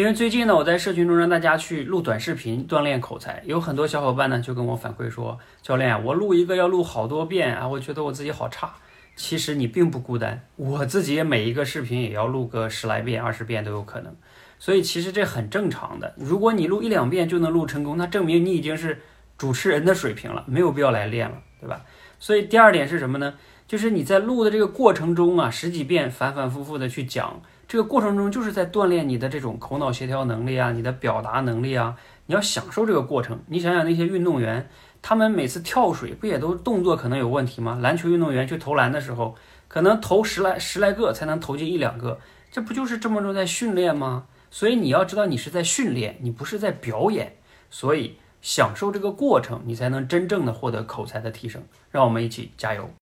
因为最近呢，我在社群中让大家去录短视频锻炼口才，有很多小伙伴呢就跟我反馈说，教练，我录一个要录好多遍啊，我觉得我自己好差。其实你并不孤单，我自己每一个视频也要录个十来遍、二十遍都有可能，所以其实这很正常的。如果你录一两遍就能录成功，那证明你已经是主持人的水平了，没有必要来练了，对吧？所以第二点是什么呢？就是你在录的这个过程中啊，十几遍反反复复的去讲，这个过程中就是在锻炼你的这种口脑协调能力啊，你的表达能力啊，你要享受这个过程。你想想那些运动员，他们每次跳水不也都动作可能有问题吗？篮球运动员去投篮的时候，可能投十来十来个才能投进一两个，这不就是这么着在训练吗？所以你要知道你是在训练，你不是在表演，所以享受这个过程，你才能真正的获得口才的提升。让我们一起加油。